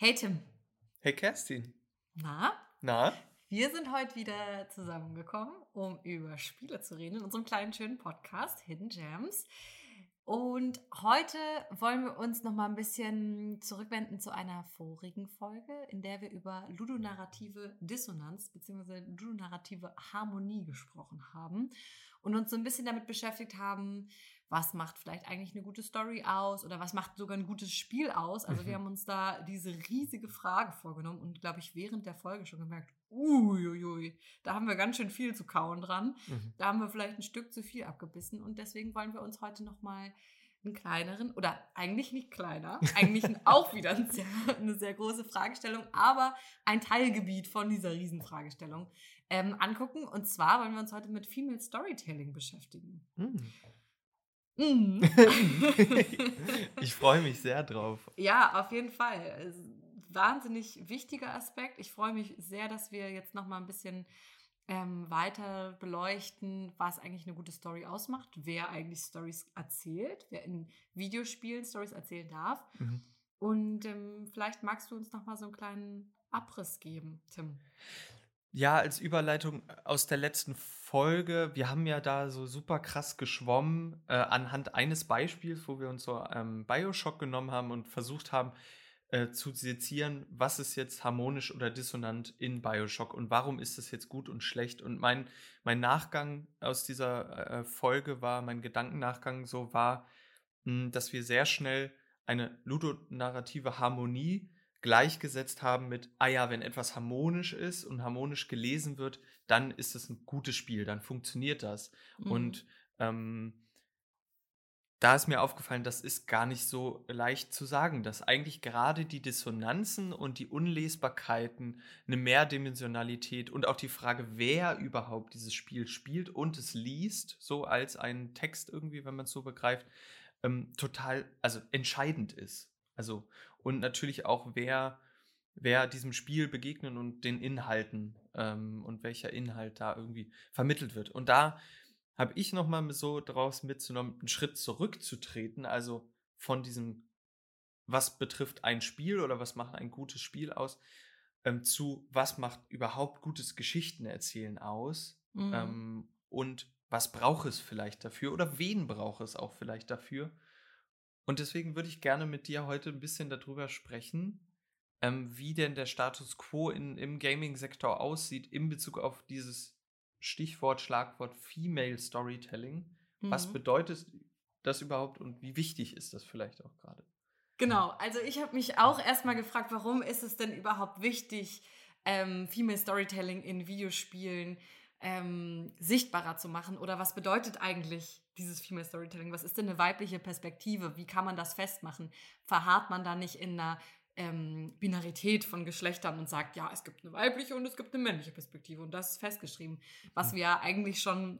Hey Tim. Hey Kerstin. Na? Na? Wir sind heute wieder zusammengekommen, um über Spiele zu reden in unserem kleinen schönen Podcast Hidden Gems. Und heute wollen wir uns noch mal ein bisschen zurückwenden zu einer vorigen Folge, in der wir über ludonarrative Dissonanz bzw. ludonarrative Harmonie gesprochen haben und uns so ein bisschen damit beschäftigt haben, was macht vielleicht eigentlich eine gute Story aus oder was macht sogar ein gutes Spiel aus. Also mhm. wir haben uns da diese riesige Frage vorgenommen und glaube ich während der Folge schon gemerkt, uiuiui, da haben wir ganz schön viel zu kauen dran. Mhm. Da haben wir vielleicht ein Stück zu viel abgebissen und deswegen wollen wir uns heute noch mal einen kleineren oder eigentlich nicht kleiner, eigentlich auch wieder ein sehr, eine sehr große Fragestellung, aber ein Teilgebiet von dieser Riesenfragestellung ähm, angucken. Und zwar wollen wir uns heute mit Female Storytelling beschäftigen. Mhm. Mm. ich freue mich sehr drauf. Ja, auf jeden Fall. Wahnsinnig wichtiger Aspekt. Ich freue mich sehr, dass wir jetzt noch mal ein bisschen ähm, weiter beleuchten, was eigentlich eine gute Story ausmacht, wer eigentlich Stories erzählt, wer in Videospielen Stories erzählen darf. Mhm. Und ähm, vielleicht magst du uns noch mal so einen kleinen Abriss geben, Tim. Ja, als Überleitung aus der letzten Folge, wir haben ja da so super krass geschwommen äh, anhand eines Beispiels, wo wir uns so ähm, Bioshock genommen haben und versucht haben äh, zu sezieren, was ist jetzt harmonisch oder dissonant in Bioshock und warum ist es jetzt gut und schlecht. Und mein, mein Nachgang aus dieser äh, Folge war, mein Gedankennachgang so war, mh, hm, dass wir sehr schnell eine ludonarrative Harmonie gleichgesetzt haben mit, ah ja, wenn etwas harmonisch ist und harmonisch gelesen wird, dann ist es ein gutes Spiel, dann funktioniert das. Mhm. Und ähm, da ist mir aufgefallen, das ist gar nicht so leicht zu sagen, dass eigentlich gerade die Dissonanzen und die Unlesbarkeiten, eine Mehrdimensionalität und auch die Frage, wer überhaupt dieses Spiel spielt und es liest, so als einen Text irgendwie, wenn man es so begreift, ähm, total, also entscheidend ist. Also, und natürlich auch, wer, wer diesem Spiel begegnen und den Inhalten ähm, und welcher Inhalt da irgendwie vermittelt wird. Und da habe ich nochmal so daraus mitzunommen, einen Schritt zurückzutreten, also von diesem, was betrifft ein Spiel oder was macht ein gutes Spiel aus, ähm, zu, was macht überhaupt gutes Geschichtenerzählen aus mhm. ähm, und was braucht es vielleicht dafür oder wen braucht es auch vielleicht dafür und deswegen würde ich gerne mit dir heute ein bisschen darüber sprechen, ähm, wie denn der Status quo in, im Gaming-Sektor aussieht in Bezug auf dieses Stichwort, Schlagwort Female Storytelling. Mhm. Was bedeutet das überhaupt und wie wichtig ist das vielleicht auch gerade? Genau, also ich habe mich auch erstmal gefragt, warum ist es denn überhaupt wichtig, ähm, Female Storytelling in Videospielen ähm, sichtbarer zu machen? Oder was bedeutet eigentlich dieses Female Storytelling? Was ist denn eine weibliche Perspektive? Wie kann man das festmachen? Verharrt man da nicht in einer ähm, Binarität von Geschlechtern und sagt, ja, es gibt eine weibliche und es gibt eine männliche Perspektive und das ist festgeschrieben. Was mhm. wir eigentlich schon,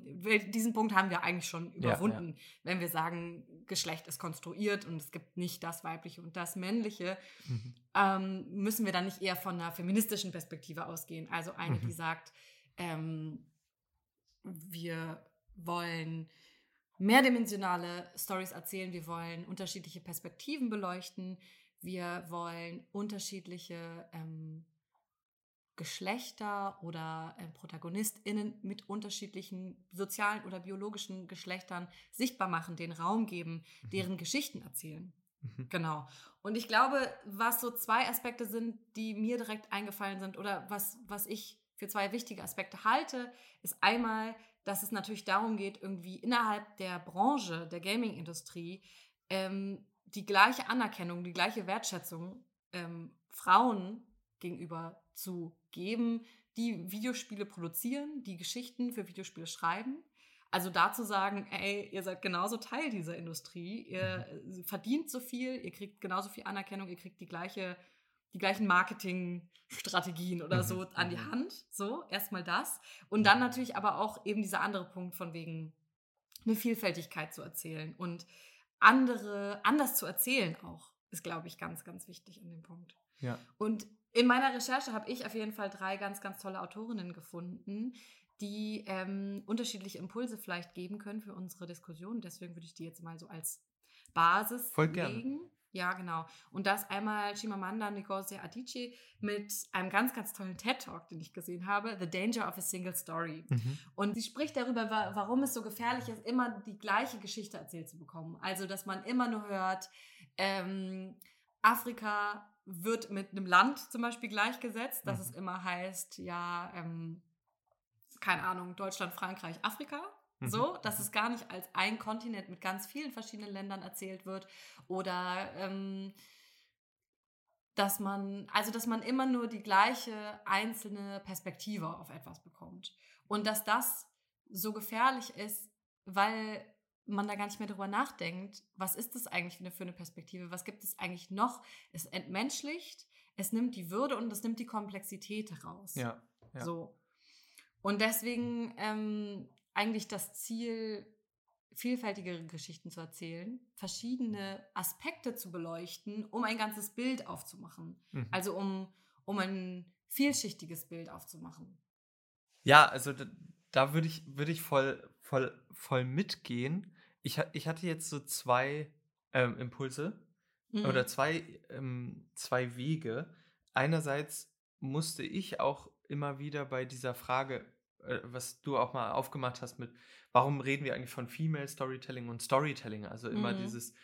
diesen Punkt haben wir eigentlich schon überwunden, ja, ja. wenn wir sagen, Geschlecht ist konstruiert und es gibt nicht das weibliche und das männliche, mhm. ähm, müssen wir dann nicht eher von einer feministischen Perspektive ausgehen. Also eine, mhm. die sagt, ähm, wir wollen mehrdimensionale Stories erzählen, wir wollen unterschiedliche Perspektiven beleuchten, wir wollen unterschiedliche ähm, Geschlechter oder äh, ProtagonistInnen mit unterschiedlichen sozialen oder biologischen Geschlechtern sichtbar machen, den Raum geben, mhm. deren Geschichten erzählen. Mhm. Genau. Und ich glaube, was so zwei Aspekte sind, die mir direkt eingefallen sind oder was, was ich für zwei wichtige Aspekte halte, ist einmal dass es natürlich darum geht, irgendwie innerhalb der Branche, der Gaming-Industrie, ähm, die gleiche Anerkennung, die gleiche Wertschätzung ähm, Frauen gegenüber zu geben, die Videospiele produzieren, die Geschichten für Videospiele schreiben. Also dazu sagen, ey, ihr seid genauso Teil dieser Industrie, ihr mhm. verdient so viel, ihr kriegt genauso viel Anerkennung, ihr kriegt die gleiche die gleichen Marketingstrategien oder so mhm, an die mhm. Hand. So, erstmal das. Und dann natürlich aber auch eben dieser andere Punkt von wegen eine Vielfältigkeit zu erzählen und andere, anders zu erzählen auch, ist, glaube ich, ganz, ganz wichtig an dem Punkt. Ja. Und in meiner Recherche habe ich auf jeden Fall drei ganz, ganz tolle Autorinnen gefunden, die ähm, unterschiedliche Impulse vielleicht geben können für unsere Diskussion. Deswegen würde ich die jetzt mal so als Basis Voll legen. Ja, genau. Und das einmal Chimamanda Ngozi Adichie mit einem ganz, ganz tollen TED-Talk, den ich gesehen habe, The Danger of a Single Story. Mhm. Und sie spricht darüber, warum es so gefährlich ist, immer die gleiche Geschichte erzählt zu bekommen. Also, dass man immer nur hört, ähm, Afrika wird mit einem Land zum Beispiel gleichgesetzt, dass mhm. es immer heißt, ja, ähm, keine Ahnung, Deutschland, Frankreich, Afrika. Mhm. So, dass es gar nicht als ein Kontinent mit ganz vielen verschiedenen Ländern erzählt wird. Oder ähm, dass man, also dass man immer nur die gleiche einzelne Perspektive auf etwas bekommt. Und dass das so gefährlich ist, weil man da gar nicht mehr drüber nachdenkt, was ist das eigentlich für eine Perspektive, was gibt es eigentlich noch? Es entmenschlicht, es nimmt die Würde und es nimmt die Komplexität heraus. Ja. ja. So. Und deswegen ähm, eigentlich das Ziel, vielfältigere Geschichten zu erzählen, verschiedene Aspekte zu beleuchten, um ein ganzes Bild aufzumachen. Mhm. Also um, um ein vielschichtiges Bild aufzumachen. Ja, also da, da würde ich, würd ich voll, voll, voll mitgehen. Ich, ich hatte jetzt so zwei ähm, Impulse mhm. oder zwei, ähm, zwei Wege. Einerseits musste ich auch immer wieder bei dieser Frage äh, was du auch mal aufgemacht hast mit, warum reden wir eigentlich von Female Storytelling und Storytelling? Also immer mhm. dieses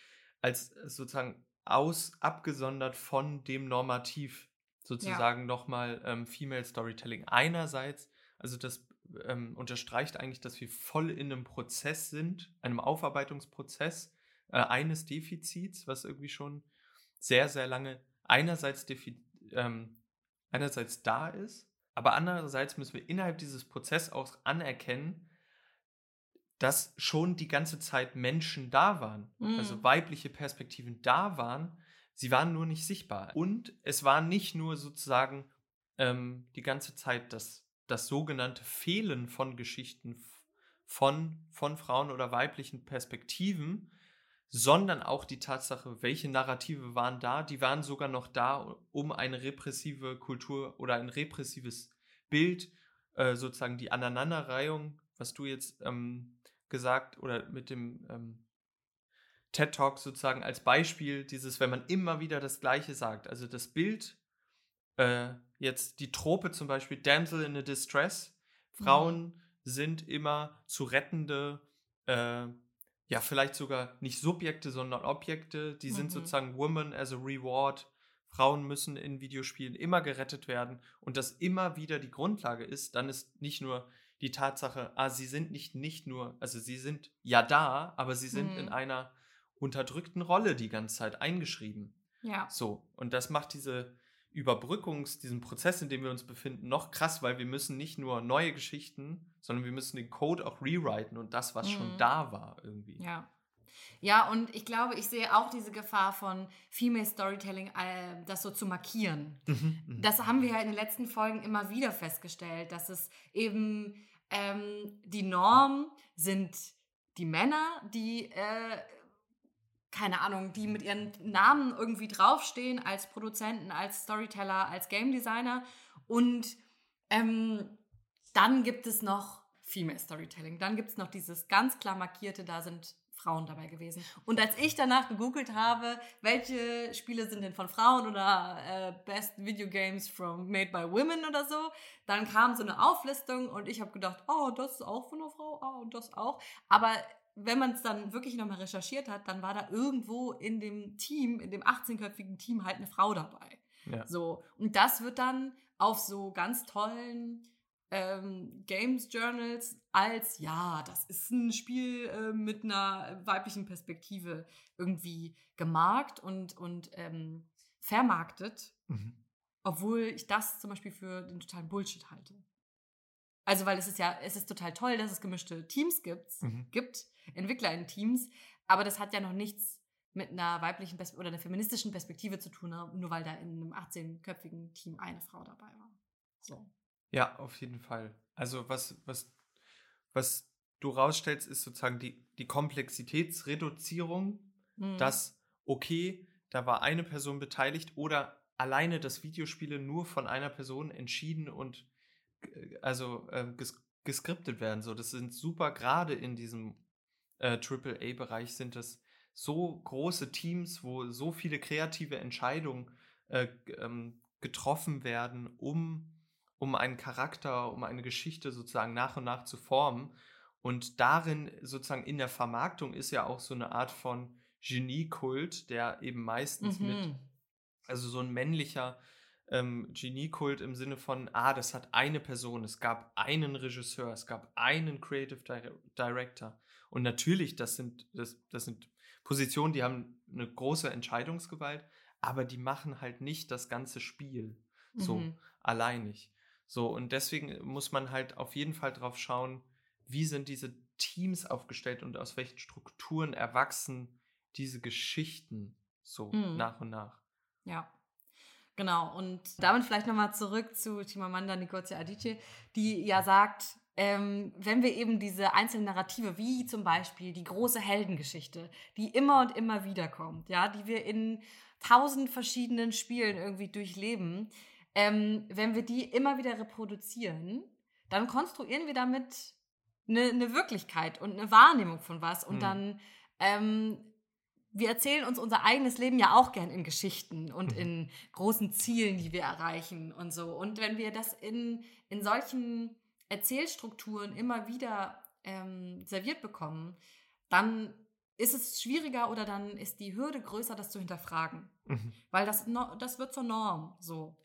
als sozusagen aus, abgesondert von dem Normativ sozusagen ja. nochmal ähm, Female Storytelling. Einerseits, also das ähm, unterstreicht eigentlich, dass wir voll in einem Prozess sind, einem Aufarbeitungsprozess äh, eines Defizits, was irgendwie schon sehr, sehr lange einerseits, ähm, einerseits da ist aber andererseits müssen wir innerhalb dieses Prozesses auch anerkennen, dass schon die ganze Zeit Menschen da waren, also mhm. also weibliche Perspektiven da waren. Sie waren nur nicht sichtbar. Und es war nicht nur sozusagen ähm, die ganze Zeit das, das sogenannte Fehlen von Geschichten von, von Frauen oder weiblichen Perspektiven, sondern auch die Tatsache, welche Narrative waren da, die waren sogar noch da, um eine repressive Kultur oder ein repressives Bild, äh, sozusagen die Aneinanderreihung, was du jetzt ähm, gesagt oder mit dem ähm, TED Talk sozusagen als Beispiel, dieses, wenn man immer wieder das Gleiche sagt, also das Bild, äh, jetzt die Trope zum Beispiel, Damsel in a Distress, Frauen mhm. sind immer zu rettende, äh, ja, vielleicht sogar nicht Subjekte, sondern Objekte. Die mhm. sind sozusagen Woman as a Reward. Frauen müssen in Videospielen immer gerettet werden und das immer wieder die Grundlage ist, dann ist nicht nur die Tatsache, ah, sie sind nicht, nicht nur, also sie sind ja da, aber sie sind mhm. in einer unterdrückten Rolle die ganze Zeit eingeschrieben. Ja. So, und das macht diese Überbrückungs-, diesen Prozess, in dem wir uns befinden, noch krass, weil wir müssen nicht nur neue Geschichten, sondern wir müssen den Code auch rewriten und das, was mhm. schon da war, irgendwie. Ja. Ja, und ich glaube, ich sehe auch diese Gefahr von Female Storytelling, äh, das so zu markieren. Mhm, mhm. das haben wir ja in den letzten Folgen immer wieder festgestellt, dass es eben ähm, die Norm sind die Männer, die äh, keine Ahnung, die mit ihren Namen irgendwie draufstehen als Produzenten, als Storyteller, als Game Designer. Und ähm, dann gibt es noch Female Storytelling. Dann gibt es noch dieses ganz klar markierte, da sind Frauen dabei gewesen. Und als ich danach gegoogelt habe, welche Spiele sind denn von Frauen oder äh, Best Video Games from Made by Women oder so, dann kam so eine Auflistung und ich habe gedacht, oh, das ist auch von einer Frau, oh, das auch. Aber wenn man es dann wirklich nochmal recherchiert hat, dann war da irgendwo in dem Team, in dem 18-köpfigen Team halt eine Frau dabei. Ja. So. Und das wird dann auf so ganz tollen ähm, Games Journals als, ja, das ist ein Spiel äh, mit einer weiblichen Perspektive irgendwie gemarkt und, und ähm, vermarktet. Mhm. Obwohl ich das zum Beispiel für den totalen Bullshit halte. Also, weil es ist ja, es ist total toll, dass es gemischte Teams gibt, mhm. gibt Entwickler in Teams, aber das hat ja noch nichts mit einer weiblichen Pers oder einer feministischen Perspektive zu tun, ne? nur weil da in einem 18-köpfigen Team eine Frau dabei war. So. Ja, auf jeden Fall. Also was, was, was du rausstellst, ist sozusagen die, die Komplexitätsreduzierung, mhm. dass, okay, da war eine Person beteiligt oder alleine das Videospiele nur von einer Person entschieden und also äh, ges geskriptet werden. So, das sind super, gerade in diesem äh, AAA-Bereich sind das so große Teams, wo so viele kreative Entscheidungen äh, ähm, getroffen werden, um, um einen Charakter, um eine Geschichte sozusagen nach und nach zu formen. Und darin sozusagen in der Vermarktung ist ja auch so eine Art von Geniekult, der eben meistens mhm. mit, also so ein männlicher ähm, Geniekult im Sinne von, ah, das hat eine Person, es gab einen Regisseur, es gab einen Creative Director. Und natürlich, das sind, das, das sind Positionen, die haben eine große Entscheidungsgewalt, aber die machen halt nicht das ganze Spiel so mhm. alleinig. So, und deswegen muss man halt auf jeden Fall drauf schauen, wie sind diese Teams aufgestellt und aus welchen Strukturen erwachsen diese Geschichten so mhm. nach und nach. Ja. Genau, und damit vielleicht nochmal zurück zu Chimamanda Ngozi Adichie, die ja sagt, ähm, wenn wir eben diese einzelnen Narrative, wie zum Beispiel die große Heldengeschichte, die immer und immer wieder kommt, ja, die wir in tausend verschiedenen Spielen irgendwie durchleben, ähm, wenn wir die immer wieder reproduzieren, dann konstruieren wir damit eine, eine Wirklichkeit und eine Wahrnehmung von was und hm. dann ähm, wir erzählen uns unser eigenes Leben ja auch gern in Geschichten und mhm. in großen Zielen, die wir erreichen und so. Und wenn wir das in, in solchen Erzählstrukturen immer wieder ähm, serviert bekommen, dann ist es schwieriger oder dann ist die Hürde größer, das zu hinterfragen. Mhm. Weil das, das wird zur Norm so.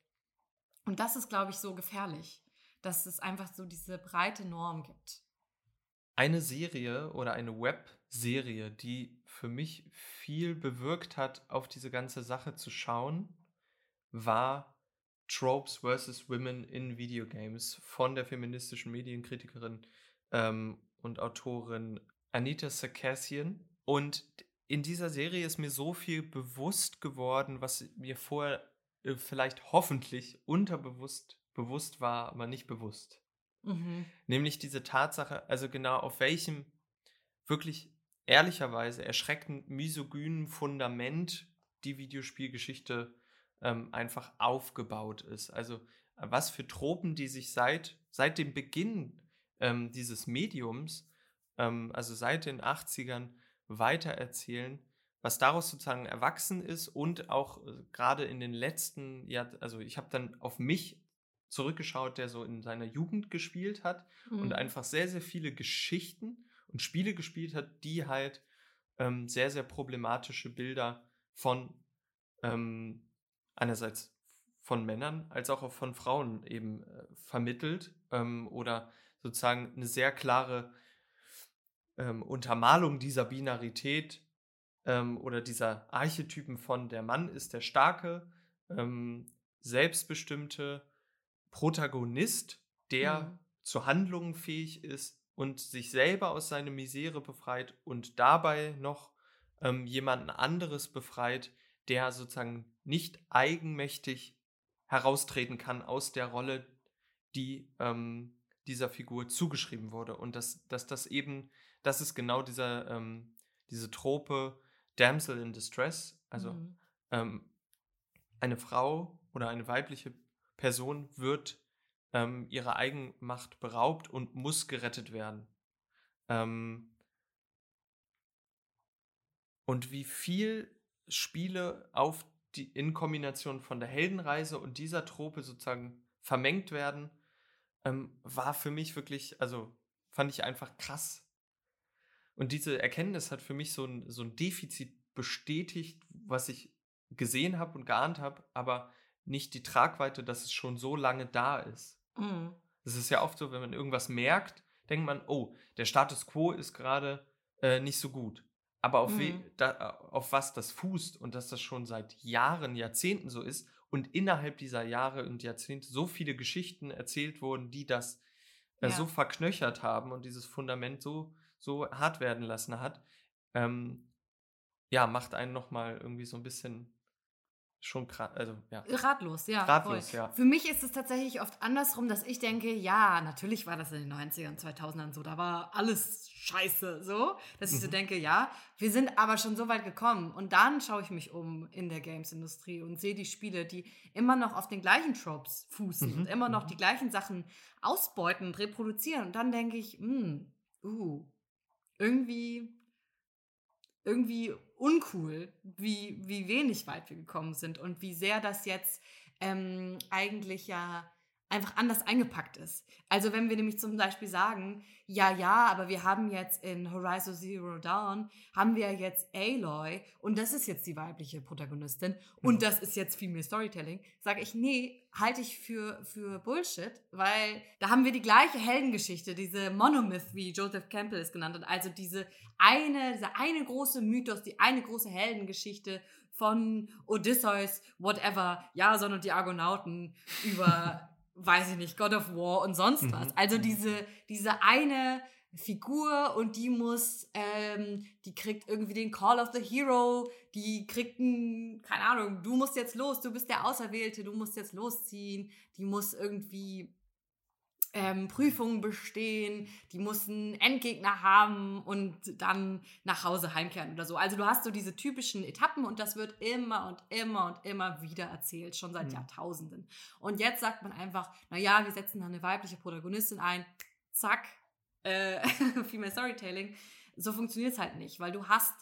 Und das ist, glaube ich, so gefährlich, dass es einfach so diese breite Norm gibt. Eine Serie oder eine Webserie, die für mich viel bewirkt hat, auf diese ganze Sache zu schauen, war Tropes vs. Women in Videogames von der feministischen Medienkritikerin ähm, und Autorin Anita Sarkassian. Und in dieser Serie ist mir so viel bewusst geworden, was mir vorher äh, vielleicht hoffentlich unterbewusst bewusst war, aber nicht bewusst. Mhm. Nämlich diese Tatsache, also genau auf welchem wirklich ehrlicherweise erschreckend misogynen Fundament die Videospielgeschichte ähm, einfach aufgebaut ist. Also was für Tropen, die sich seit, seit dem Beginn ähm, dieses Mediums, ähm, also seit den 80ern, weitererzählen, was daraus sozusagen erwachsen ist und auch äh, gerade in den letzten Jahren, also ich habe dann auf mich zurückgeschaut, der so in seiner Jugend gespielt hat mhm. und einfach sehr, sehr viele Geschichten und Spiele gespielt hat, die halt ähm, sehr, sehr problematische Bilder von ähm, einerseits von Männern als auch von Frauen eben äh, vermittelt ähm, oder sozusagen eine sehr klare ähm, Untermalung dieser Binarität ähm, oder dieser Archetypen von der Mann ist der starke, ähm, selbstbestimmte Protagonist, der mhm. zu Handlungen fähig ist und sich selber aus seiner Misere befreit und dabei noch ähm, jemanden anderes befreit, der sozusagen nicht eigenmächtig heraustreten kann aus der Rolle, die ähm, dieser Figur zugeschrieben wurde. Und dass, dass das eben, das ist genau dieser, ähm, diese Trope Damsel in Distress, also mhm. ähm, eine Frau oder eine weibliche Person wird ähm, ihrer Eigenmacht beraubt und muss gerettet werden. Ähm, und wie viel Spiele auf die, in Kombination von der Heldenreise und dieser Trope sozusagen vermengt werden, ähm, war für mich wirklich, also fand ich einfach krass. Und diese Erkenntnis hat für mich so ein, so ein Defizit bestätigt, was ich gesehen habe und geahnt habe, aber nicht die Tragweite, dass es schon so lange da ist. Mhm. Es ist ja oft so, wenn man irgendwas merkt, denkt man, oh, der Status quo ist gerade äh, nicht so gut. Aber auf, mhm. da, auf was das fußt und dass das schon seit Jahren, Jahrzehnten so ist und innerhalb dieser Jahre und Jahrzehnte so viele Geschichten erzählt wurden, die das äh, ja. so verknöchert haben und dieses Fundament so, so hart werden lassen hat, ähm, ja, macht einen nochmal irgendwie so ein bisschen schon also ja. Ratlos, ja. Ratlos, voll. ja. Für mich ist es tatsächlich oft andersrum, dass ich denke, ja, natürlich war das in den 90ern, 2000ern so, da war alles scheiße, so, dass ich so mhm. denke, ja, wir sind aber schon so weit gekommen und dann schaue ich mich um in der Games-Industrie und sehe die Spiele, die immer noch auf den gleichen Tropes fußen mhm. und immer noch mhm. die gleichen Sachen ausbeuten und reproduzieren und dann denke ich, hm, uh, irgendwie irgendwie uncool, wie, wie wenig weit wir gekommen sind und wie sehr das jetzt ähm, eigentlich ja einfach anders eingepackt ist. Also wenn wir nämlich zum Beispiel sagen, ja, ja, aber wir haben jetzt in Horizon Zero Dawn, haben wir jetzt Aloy und das ist jetzt die weibliche Protagonistin und mhm. das ist jetzt Female Storytelling, sage ich, nee, halte ich für, für Bullshit, weil da haben wir die gleiche Heldengeschichte, diese Monomyth, wie Joseph Campbell es genannt hat, also diese eine, diese eine große Mythos, die eine große Heldengeschichte von Odysseus, whatever, Jason und die Argonauten über weiß ich nicht, God of War und sonst mhm. was. Also diese, diese eine Figur und die muss, ähm, die kriegt irgendwie den Call of the Hero, die kriegt ein, keine Ahnung, du musst jetzt los, du bist der Auserwählte, du musst jetzt losziehen, die muss irgendwie ähm, Prüfungen bestehen, die mussten Endgegner haben und dann nach Hause heimkehren oder so. Also du hast so diese typischen Etappen und das wird immer und immer und immer wieder erzählt, schon seit mhm. Jahrtausenden. Und jetzt sagt man einfach, naja, wir setzen da eine weibliche Protagonistin ein, zack, äh, Female Storytelling. So funktioniert es halt nicht, weil du hast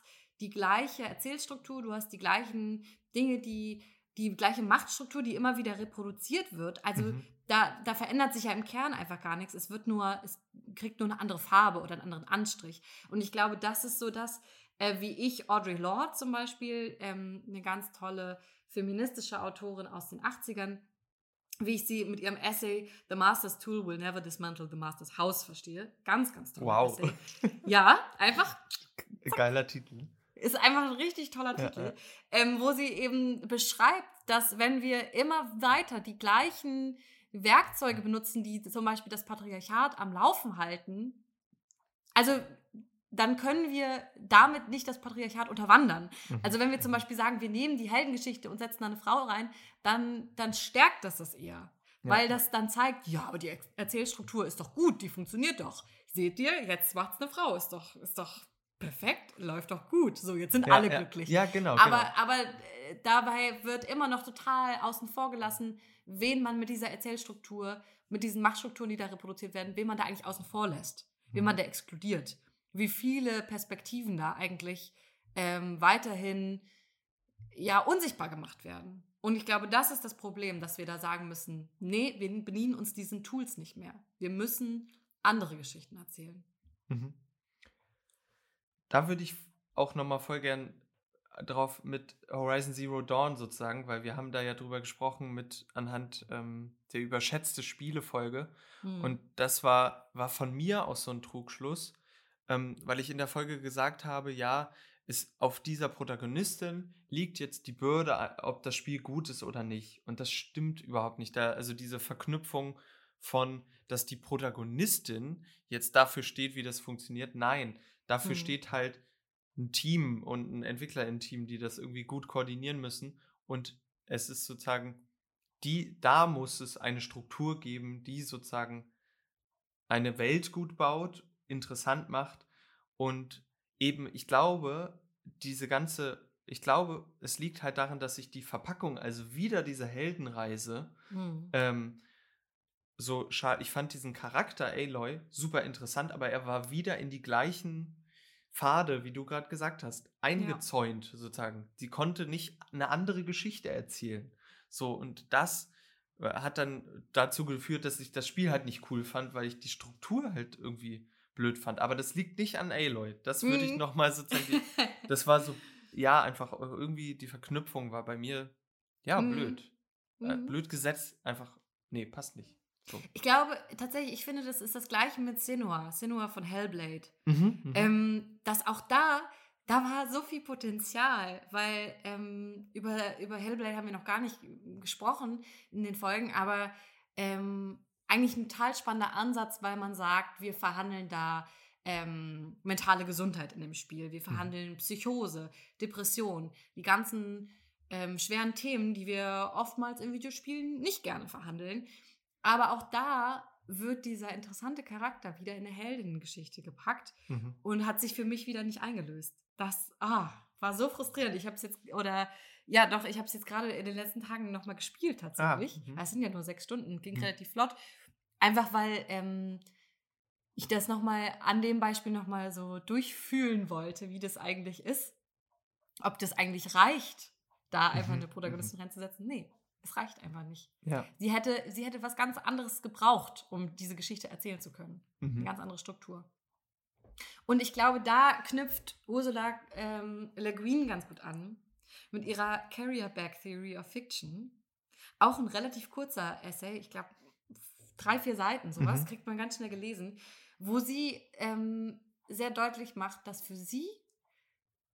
die gleiche Erzählstruktur, du hast die gleichen Dinge, die die gleiche Machtstruktur, die immer wieder reproduziert wird. Also mhm da, da verändert sich ja im Kern einfach gar nichts. Es wird nur, es kriegt nur eine andere Farbe oder einen anderen Anstrich. Und ich glaube, das ist so das, äh, wie ich Audre Lorde zum Beispiel, ähm, eine ganz tolle feministische Autorin aus den 80ern, wie ich sie mit ihrem Essay The Master's Tool Will Never Dismantle the Master's House verstehe. Ganz, ganz toll. Wow. Essay. Ja, einfach. Geiler Titel. Ist einfach ein richtig toller Titel, ja, ja. Ähm, wo sie eben beschreibt, dass wenn wir immer weiter die gleichen Werkzeuge benutzen, die zum Beispiel das Patriarchat am Laufen halten, also dann können wir damit nicht das Patriarchat unterwandern. Mhm. Also wenn wir zum Beispiel sagen, wir nehmen die Heldengeschichte und setzen da eine Frau rein, dann, dann stärkt das das eher. Ja. Weil das dann zeigt, ja, aber die Erzählstruktur ist doch gut, die funktioniert doch. Seht ihr, jetzt macht es eine Frau, ist doch, ist doch perfekt, läuft doch gut. So, jetzt sind ja, alle ja. glücklich. Ja, genau. Aber, genau. aber äh, dabei wird immer noch total außen vor gelassen, wen man mit dieser Erzählstruktur, mit diesen Machtstrukturen, die da reproduziert werden, wen man da eigentlich außen vor lässt, wen man mhm. da exkludiert. Wie viele Perspektiven da eigentlich ähm, weiterhin ja unsichtbar gemacht werden. Und ich glaube, das ist das Problem, dass wir da sagen müssen, nee, wir bedienen uns diesen Tools nicht mehr. Wir müssen andere Geschichten erzählen. Mhm. Da würde ich auch nochmal voll gern drauf mit Horizon Zero Dawn sozusagen, weil wir haben da ja drüber gesprochen mit anhand ähm, der überschätzte Spielefolge. Hm. Und das war, war von mir aus so ein Trugschluss, ähm, weil ich in der Folge gesagt habe, ja, ist auf dieser Protagonistin liegt jetzt die Bürde, ob das Spiel gut ist oder nicht. Und das stimmt überhaupt nicht. Da, also diese Verknüpfung von, dass die Protagonistin jetzt dafür steht, wie das funktioniert. Nein, dafür hm. steht halt ein Team und ein Entwickler im Team, die das irgendwie gut koordinieren müssen. Und es ist sozusagen, die, da muss es eine Struktur geben, die sozusagen eine Welt gut baut, interessant macht und eben, ich glaube, diese ganze, ich glaube, es liegt halt daran, dass sich die Verpackung, also wieder diese Heldenreise, hm. ähm, so schade, ich fand diesen Charakter Aloy super interessant, aber er war wieder in die gleichen Pfade, wie du gerade gesagt hast, eingezäunt ja. sozusagen. Sie konnte nicht eine andere Geschichte erzählen. So, und das äh, hat dann dazu geführt, dass ich das Spiel halt nicht cool fand, weil ich die Struktur halt irgendwie blöd fand. Aber das liegt nicht an Aloy. Das würde mhm. ich nochmal sozusagen. das war so, ja, einfach äh, irgendwie die Verknüpfung war bei mir, ja, mhm. blöd. Äh, mhm. blöd gesetzt, einfach, nee, passt nicht. So. Ich glaube tatsächlich, ich finde, das ist das gleiche mit Senua, Senua von Hellblade. Mhm, mhm, ähm, dass auch da, da war so viel Potenzial, weil ähm, über, über Hellblade haben wir noch gar nicht gesprochen in den Folgen, aber ähm, eigentlich ein total spannender Ansatz, weil man sagt, wir verhandeln da ähm, mentale Gesundheit in dem Spiel, wir mhm. verhandeln mhm. Psychose, Depression, die ganzen ähm, schweren Themen, die wir oftmals in Videospielen nicht gerne verhandeln. Aber auch da wird dieser interessante Charakter wieder in eine Heldinnengeschichte gepackt mhm. und hat sich für mich wieder nicht eingelöst. Das ah, war so frustrierend. Ich habe es jetzt, oder ja, doch, ich habe es jetzt gerade in den letzten Tagen nochmal gespielt tatsächlich. Ah, mhm. es sind ja nur sechs Stunden, ging mhm. relativ flott. Einfach weil ähm, ich das nochmal an dem Beispiel nochmal so durchfühlen wollte, wie das eigentlich ist. ob das eigentlich reicht, da einfach Mhm, eine Protagonistin reinzusetzen. Nee, es reicht einfach nicht. Ja. Sie hätte, sie hätte was ganz anderes gebraucht, um diese Geschichte erzählen zu können. Eine Mhm. ganz andere Struktur. Und ich glaube, da knüpft Ursula ähm, Le Guin ganz gut an mit ihrer Carrier Bag Theory of Fiction. Auch ein relativ kurzer Essay, ich glaube drei, vier Seiten, sowas, Mhm. kriegt man ganz schnell gelesen, wo sie ähm, sehr deutlich macht, dass für sie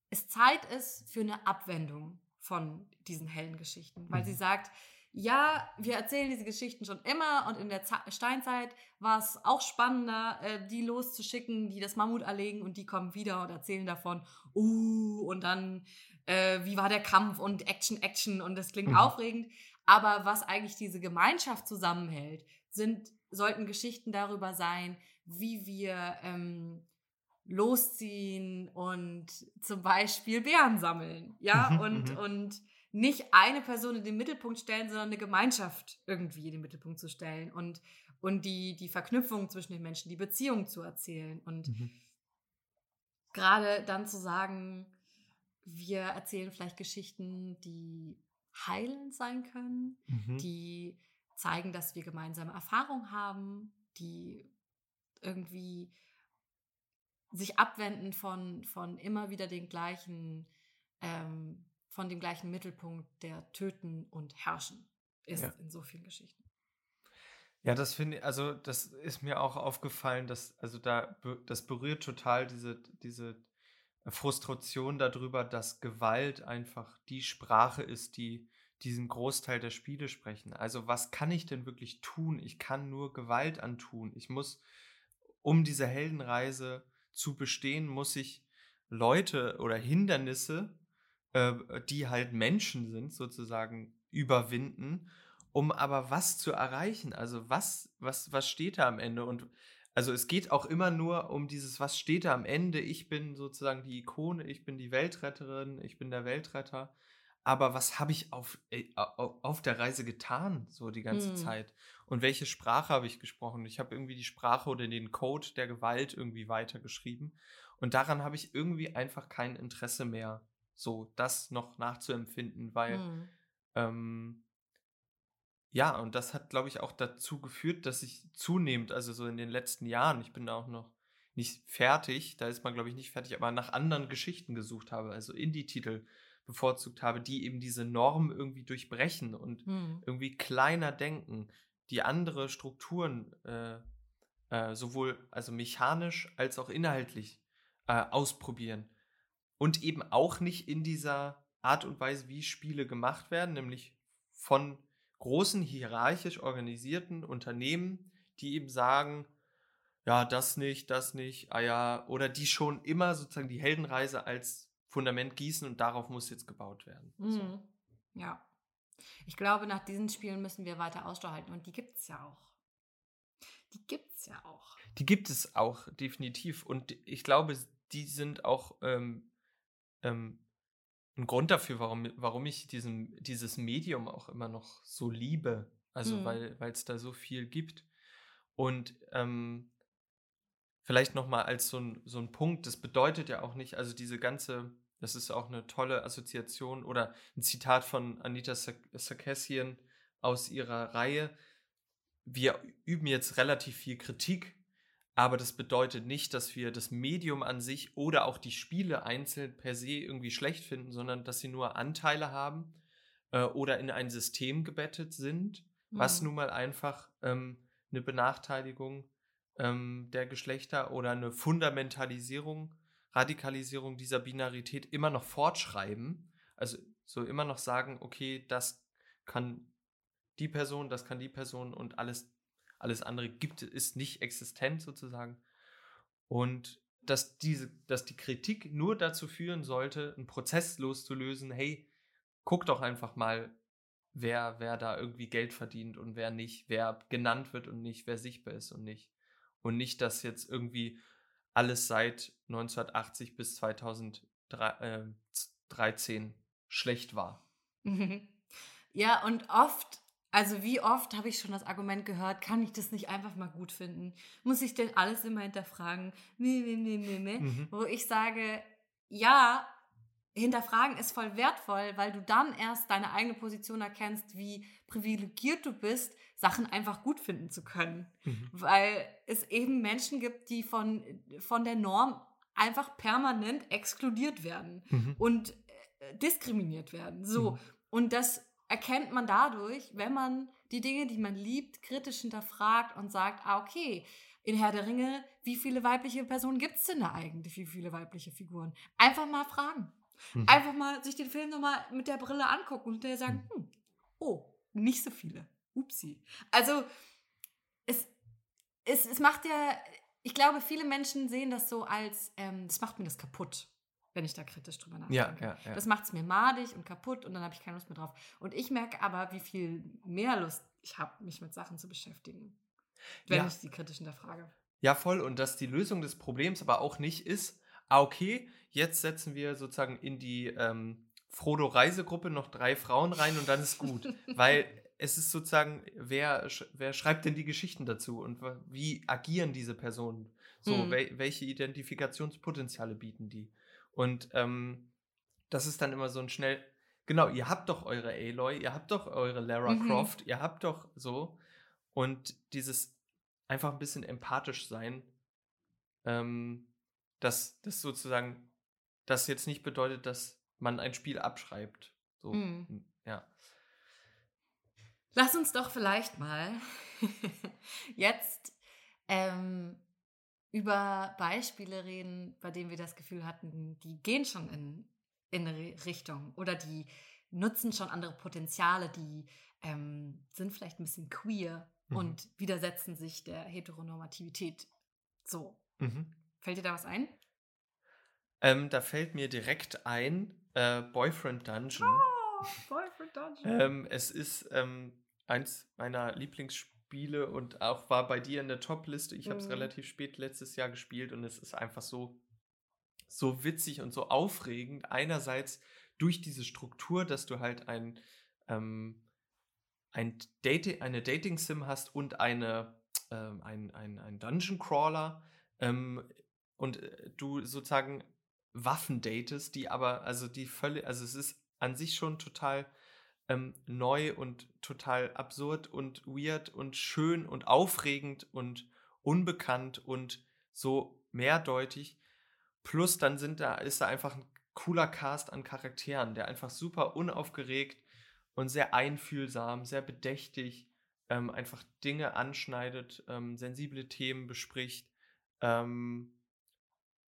es Zeit ist für eine Abwendung von diesen hellen Geschichten. Weil Mhm. sie sagt, ja, wir erzählen diese Geschichten schon immer und in der Za Steinzeit war es auch spannender, äh, die loszuschicken, die das Mammut erlegen und die kommen wieder und erzählen davon, uh, und dann, äh, wie war der Kampf und Action, Action und das klingt Mhm. aufregend. Aber was eigentlich diese Gemeinschaft zusammenhält, sind, sollten Geschichten darüber sein, wie wir ähm, losziehen und zum Beispiel Bären sammeln. Ja, Mhm, und, mhm. und nicht eine Person in den Mittelpunkt stellen, sondern eine Gemeinschaft irgendwie in den Mittelpunkt zu stellen und, und die, die Verknüpfung zwischen den Menschen, die Beziehung zu erzählen. Und Mhm. gerade dann zu sagen, wir erzählen vielleicht Geschichten, die heilend sein können, Mhm. die zeigen, dass wir gemeinsame Erfahrung haben, die irgendwie sich abwenden von, von immer wieder den gleichen, ähm, von dem gleichen Mittelpunkt, der töten und herrschen ist Ja. in so vielen Geschichten. Ja, das finde ich, also das ist mir auch aufgefallen, dass, also da, das berührt total diese, diese Frustration darüber, dass Gewalt einfach die Sprache ist, die diesen Großteil der Spiele sprechen. Also was kann ich denn wirklich tun? Ich kann nur Gewalt antun. Ich muss, um diese Heldenreise zu bestehen, muss ich Leute oder Hindernisse, äh, die halt Menschen sind, sozusagen überwinden, um aber was zu erreichen. Also was, was, was steht da am Ende? Und also es geht auch immer nur um dieses, was steht da am Ende? Ich bin sozusagen die Ikone, ich bin die Weltretterin, ich bin der Weltretter. Aber was habe ich auf, äh, au- auf der Reise getan, so die ganze Hm. Zeit? Und welche Sprache habe ich gesprochen? Ich habe irgendwie die Sprache oder den Code der Gewalt irgendwie weitergeschrieben. Und daran habe ich irgendwie einfach kein Interesse mehr, so das noch nachzuempfinden, weil Hm. ähm, ja, und das hat, glaube ich, auch dazu geführt, dass ich zunehmend, also so in den letzten Jahren, ich bin da auch noch nicht fertig, da ist man, glaube ich, nicht fertig, aber nach anderen Geschichten gesucht habe, also Indie-Titel bevorzugt habe, die eben diese Norm irgendwie durchbrechen und Hm. irgendwie kleiner denken, die andere Strukturen äh, äh, sowohl also mechanisch als auch inhaltlich äh, ausprobieren. Und eben auch nicht in dieser Art und Weise, wie Spiele gemacht werden, nämlich von großen hierarchisch organisierten Unternehmen, die eben sagen, ja, das nicht, das nicht, ah ja, oder die schon immer sozusagen die Heldenreise als Fundament gießen und darauf muss jetzt gebaut werden. So. Mhm. Ja. Ich glaube, nach diesen Spielen müssen wir weiter Ausschau halten. Und die gibt es ja auch. Die gibt es ja auch. Die gibt es auch, definitiv. Und ich glaube, die sind auch ähm, ähm, ein Grund dafür, warum, warum ich diesen, dieses Medium auch immer noch so liebe. Also, Mhm. weil weil es da so viel gibt. Und ähm, vielleicht nochmal als so ein, so ein Punkt, das bedeutet ja auch nicht, also diese ganze, das ist auch eine tolle Assoziation oder ein Zitat von Anita Sark- Sarkeesian aus ihrer Reihe. Wir üben jetzt relativ viel Kritik, aber das bedeutet nicht, dass wir das Medium an sich oder auch die Spiele einzeln per se irgendwie schlecht finden, sondern dass sie nur Anteile haben äh, oder in ein System gebettet sind, was Mhm. nun mal einfach ähm, eine Benachteiligung ähm, der Geschlechter oder eine Fundamentalisierung, Radikalisierung dieser Binarität immer noch fortschreiben. Also so immer noch sagen, okay, das kann die Person, das kann die Person und alles, alles andere gibt, ist nicht existent sozusagen. Und dass, diese, dass die Kritik nur dazu führen sollte, einen Prozess loszulösen, hey, guck doch einfach mal, wer, wer da irgendwie Geld verdient und wer nicht, wer genannt wird und nicht, wer sichtbar ist und nicht. Und nicht, dass jetzt irgendwie alles seit 1980 bis 2013 schlecht war. Mhm. Ja, und oft, also wie oft habe ich schon das Argument gehört, kann ich das nicht einfach mal gut finden? Muss ich denn alles immer hinterfragen? Nee, nee, nee, nee. Mhm. Wo ich sage, ja, hinterfragen ist voll wertvoll, weil du dann erst deine eigene Position erkennst, wie privilegiert du bist, Sachen einfach gut finden zu können. Mhm. Weil es eben Menschen gibt, die von, von der Norm einfach permanent exkludiert werden mhm. und äh, diskriminiert werden. So. Mhm. Und das erkennt man dadurch, wenn man die Dinge, die man liebt, kritisch hinterfragt und sagt, ah, okay, in Herr der Ringe, wie viele weibliche Personen gibt es denn da eigentlich? Wie viele weibliche Figuren? Einfach mal fragen. Mhm. Einfach mal sich den Film nochmal mit der Brille angucken und der sagen, mhm. hm, oh, nicht so viele. Upsi. Also, es, es, es macht ja, ich glaube, viele Menschen sehen das so als, ähm, das macht mir das kaputt, wenn ich da kritisch drüber nachdenke. Ja, ja, ja. Das macht es mir madig und kaputt und dann habe ich keine Lust mehr drauf. Und ich merke aber, wie viel mehr Lust ich habe, mich mit Sachen zu beschäftigen, wenn ich die kritisch hinterfrage. Ja, voll. Und dass die Lösung des Problems aber auch nicht ist, ah, okay, jetzt setzen wir sozusagen in die ähm, Frodo-Reisegruppe noch drei Frauen rein und dann ist gut. Weil es ist sozusagen, wer, wer schreibt denn die Geschichten dazu und wie agieren diese Personen? So, mhm. wel, welche Identifikationspotenziale bieten die? Und ähm, das ist dann immer so ein schnell, genau, ihr habt doch eure Aloy, ihr habt doch eure Lara mhm. Croft, ihr habt doch so. Und dieses einfach ein bisschen empathisch sein, ähm, dass das sozusagen, das jetzt nicht bedeutet, dass man ein Spiel abschreibt. So, mhm. ja. Lass uns doch vielleicht mal jetzt ähm, über Beispiele reden, bei denen wir das Gefühl hatten, die gehen schon in, in eine Richtung oder die nutzen schon andere Potenziale, die ähm, sind vielleicht ein bisschen queer mhm. und widersetzen sich der Heteronormativität. So. Mhm. Fällt dir da was ein? Ähm, da fällt mir direkt ein äh, Boyfriend Dungeon. Oh, Boyfriend Dungeon. ähm, es ist ähm, eins meiner Lieblingsspiele und auch war bei dir in der Top-Liste. Ich mhm. habe es relativ spät letztes Jahr gespielt und es ist einfach so, so witzig und so aufregend. Einerseits durch diese Struktur, dass du halt ein, ähm, ein Dati eine Dating-Sim hast und eine, ähm, ein, ein, ein Dungeon Crawler ähm, und äh, du sozusagen Waffen datest, die aber, also die völlig, also es ist an sich schon total ähm, neu und total absurd und weird und schön und aufregend und unbekannt und so mehrdeutig. Plus dann sind da, ist da einfach ein cooler Cast an Charakteren, der einfach super unaufgeregt und sehr einfühlsam, sehr bedächtig, ähm, einfach Dinge anschneidet, ähm, sensible Themen bespricht. Ähm,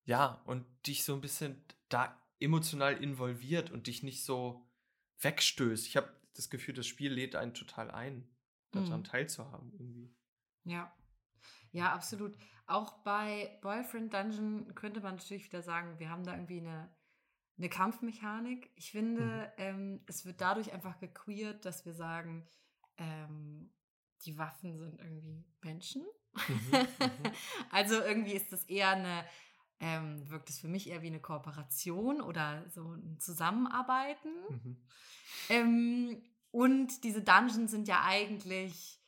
ja, und dich so ein bisschen da emotional involviert und dich nicht so wegstößt. Ich habe das Gefühl, das Spiel lädt einen total ein, daran mhm. teilzuhaben irgendwie. Ja. Ja, absolut. Auch bei Boyfriend Dungeon könnte man natürlich wieder sagen, wir haben da irgendwie eine, eine Kampfmechanik. Ich finde, mhm. ähm, es wird dadurch einfach gequeert, dass wir sagen, ähm, die Waffen sind irgendwie Menschen. Mhm, mhm. also irgendwie ist das eher eine, ähm, wirkt es für mich eher wie eine Kooperation oder so ein Zusammenarbeiten. Mhm. Ähm, und diese Dungeons sind ja eigentlich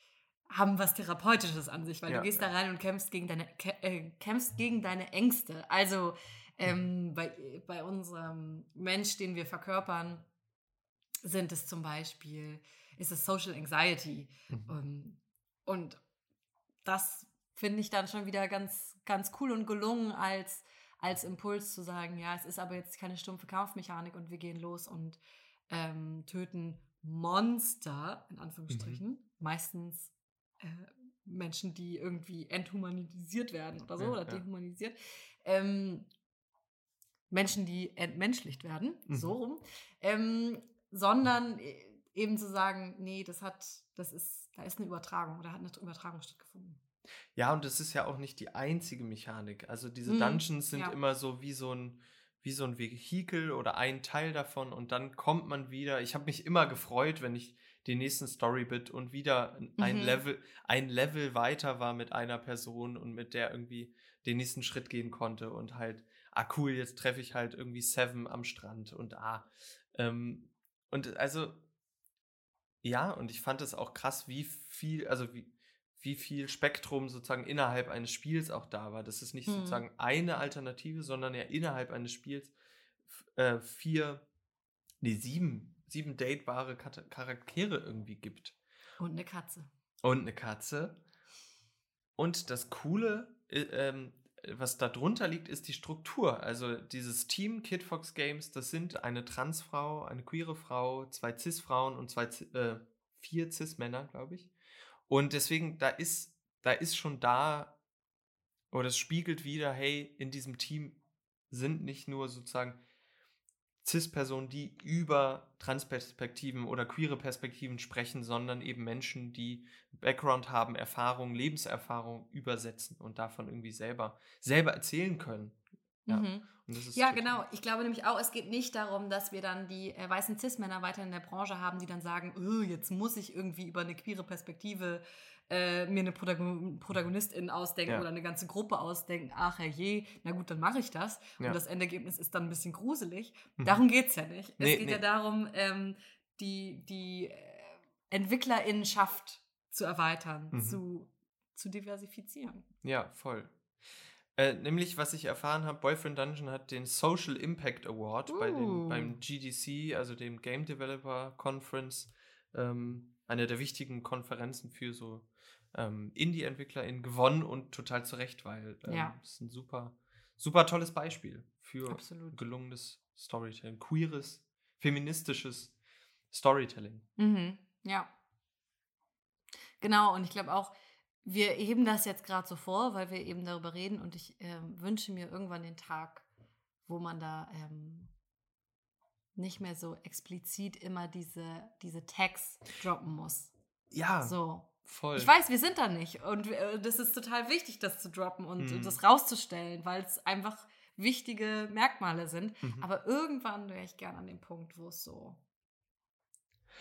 haben was Therapeutisches an sich, weil ja, du gehst ja. da rein und kämpfst gegen deine, äh, kämpfst gegen deine Ängste. Also ähm, bei, bei unserem Mensch, den wir verkörpern, sind es zum Beispiel, ist es Social Anxiety. Mhm. Um, und das finde ich dann schon wieder ganz, ganz cool und gelungen als, als Impuls zu sagen, ja, es ist aber jetzt keine stumpfe Kampfmechanik und wir gehen los und ähm, töten Monster, in Anführungsstrichen. Mhm. Meistens äh, Menschen, die irgendwie enthumanisiert werden oder so, ja, oder ja. dehumanisiert. Ähm, Menschen, die entmenschlicht werden, mhm. so rum. Ähm, sondern e, eben zu sagen, nee, das hat, das ist, da ist eine Übertragung oder hat eine Übertragung stattgefunden. Ja, und das ist ja auch nicht die einzige Mechanik. Also diese mhm. Dungeons sind ja. immer so wie so ein wie so ein Vehikel oder ein Teil davon und dann kommt man wieder. Ich habe mich immer gefreut, wenn ich den nächsten Storybit und wieder ein mhm. Level ein Level weiter war mit einer Person und mit der irgendwie den nächsten Schritt gehen konnte und halt ah cool, jetzt treffe ich halt irgendwie Seven am Strand und ah ähm, und also ja, und ich fand es auch krass, wie viel, also wie, wie viel Spektrum sozusagen innerhalb eines Spiels auch da war. Das ist nicht mhm. sozusagen eine Alternative, sondern ja innerhalb eines Spiels äh, vier, nee, sieben, sieben datebare Charaktere irgendwie gibt. Und eine Katze. Und eine Katze. Und das Coole, äh, ähm, was da drunter liegt, ist die Struktur. Also dieses Team Kid Fox Games, das sind eine Transfrau, eine queere Frau, zwei Cis-Frauen und zwei, äh, vier Cis-Männer, glaube ich. Und deswegen, da ist, da ist schon da, oder es spiegelt wieder, hey, in diesem Team sind nicht nur sozusagen CIS-Personen, die über Transperspektiven oder queere Perspektiven sprechen, sondern eben Menschen, die Background haben, Erfahrung, Lebenserfahrung übersetzen und davon irgendwie selber, selber erzählen können. Ja, mhm. ja genau. Ich glaube nämlich auch, es geht nicht darum, dass wir dann die äh, weißen Cis-Männer weiter in der Branche haben, die dann sagen, oh, jetzt muss ich irgendwie über eine queere Perspektive äh, mir eine Protagon Protagonistin ausdenken ja. oder eine ganze Gruppe ausdenken, ach herrje, na gut, dann mache ich das. Ja. Und das Endergebnis ist dann ein bisschen gruselig. Mhm. Darum geht es ja nicht. Nee, es geht nee. ja darum, ähm, die, die äh, Entwicklerinnenschaft zu erweitern, mhm. zu, zu diversifizieren. Ja, voll. Äh, nämlich, was ich erfahren habe, Boyfriend Dungeon hat den Social Impact Award uh. bei den, beim GDC, also dem Game Developer Conference, ähm, eine der wichtigen Konferenzen für so ähm, Indie-EntwicklerInnen gewonnen und total zu Recht, weil ähm, ja. es ist ein super, super tolles Beispiel für Absolut. gelungenes Storytelling, queeres, feministisches Storytelling. Mhm. Ja. Genau, und ich glaube auch, wir heben das jetzt gerade so vor, weil wir eben darüber reden und ich äh, wünsche mir irgendwann den Tag, wo man da ähm, nicht mehr so explizit immer diese, diese Tags droppen muss. Ja. So. Voll. Ich weiß, wir sind da nicht. Und äh, das ist total wichtig, das zu droppen und mhm. das rauszustellen, weil es einfach wichtige Merkmale sind. Mhm. Aber irgendwann wäre ich gern an dem Punkt, wo es so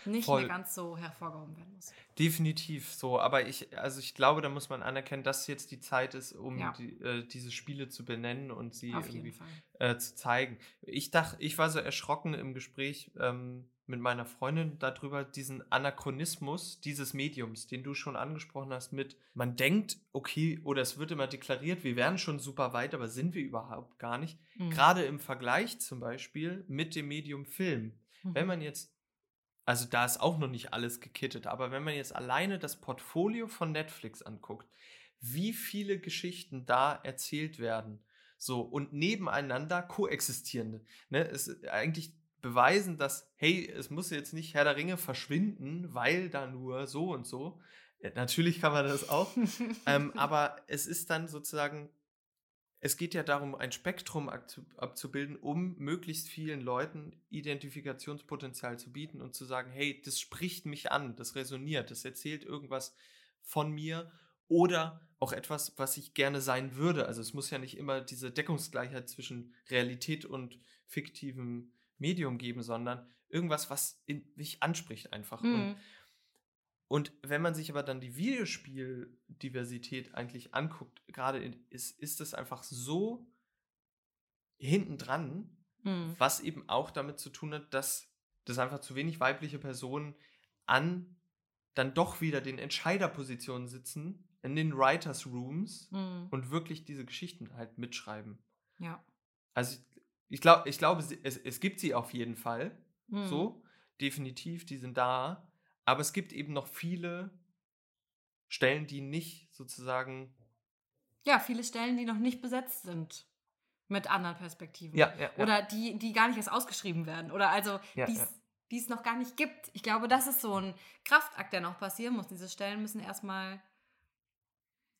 nicht Voll. mehr ganz so hervorgehoben werden muss. Definitiv so, aber ich, also ich glaube, da muss man anerkennen, dass jetzt die Zeit ist, um ja. die, äh, diese Spiele zu benennen und sie Auf irgendwie äh, zu zeigen. Ich dachte, ich war so erschrocken im Gespräch ähm, mit meiner Freundin darüber, diesen Anachronismus dieses Mediums, den du schon angesprochen hast, mit man denkt, okay, oder es wird immer deklariert, wir wären schon super weit, aber sind wir überhaupt gar nicht. Mhm. Gerade im Vergleich zum Beispiel mit dem Medium Film. Mhm. Wenn man jetzt also da ist auch noch nicht alles gekittet, aber wenn man jetzt alleine das Portfolio von Netflix anguckt, wie viele Geschichten da erzählt werden, so und nebeneinander koexistierende, ne, ist eigentlich beweisen, dass hey, es muss jetzt nicht Herr der Ringe verschwinden, weil da nur so und so. Ja, natürlich kann man das auch, ähm, aber es ist dann sozusagen es geht ja darum, ein Spektrum abzubilden, um möglichst vielen Leuten Identifikationspotenzial zu bieten und zu sagen, hey, das spricht mich an, das resoniert, das erzählt irgendwas von mir oder auch etwas, was ich gerne sein würde. Also es muss ja nicht immer diese Deckungsgleichheit zwischen Realität und fiktivem Medium geben, sondern irgendwas, was mich anspricht einfach. Mhm. Und und wenn man sich aber dann die Videospieldiversität eigentlich anguckt, gerade ist, ist es einfach so hintendran, mhm. was eben auch damit zu tun hat, dass, dass einfach zu wenig weibliche Personen an dann doch wieder den Entscheiderpositionen sitzen, in den Writers Rooms mhm. und wirklich diese Geschichten halt mitschreiben. Ja. Also ich, ich, glaub, ich glaube, es, es gibt sie auf jeden Fall. Mhm. So, definitiv, die sind da. Aber es gibt eben noch viele Stellen, die nicht sozusagen. Ja, viele Stellen, die noch nicht besetzt sind mit anderen Perspektiven. Ja, ja, ja. Oder die, die gar nicht erst ausgeschrieben werden. Oder also ja, die es noch gar nicht gibt. Ich glaube, das ist so ein Kraftakt, der noch passieren muss. Diese Stellen müssen erstmal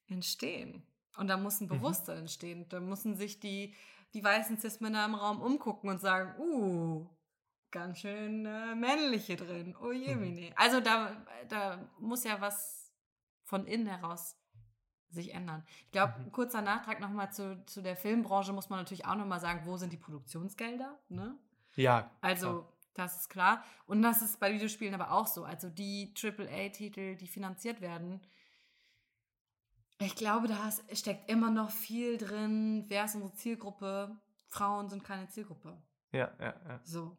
entstehen. Und da muss ein mhm. Bewusstsein mhm. entstehen. Da müssen sich die, die weißen Cis-Männer im Raum umgucken und sagen, uh, ganz schön äh, männliche drin. Oh je, mhm. Also da, da muss ja was von innen heraus sich ändern. Ich glaube, mhm. kurzer Nachtrag nochmal zu, zu der Filmbranche muss man natürlich auch nochmal sagen, wo sind die Produktionsgelder? Ne? Ja. Also, klar. das ist klar. Und das ist bei Videospielen aber auch so. Also die AAA-Titel, die finanziert werden, ich glaube, da steckt immer noch viel drin. Wer ist unsere Zielgruppe? Frauen sind keine Zielgruppe. Ja, ja, ja. So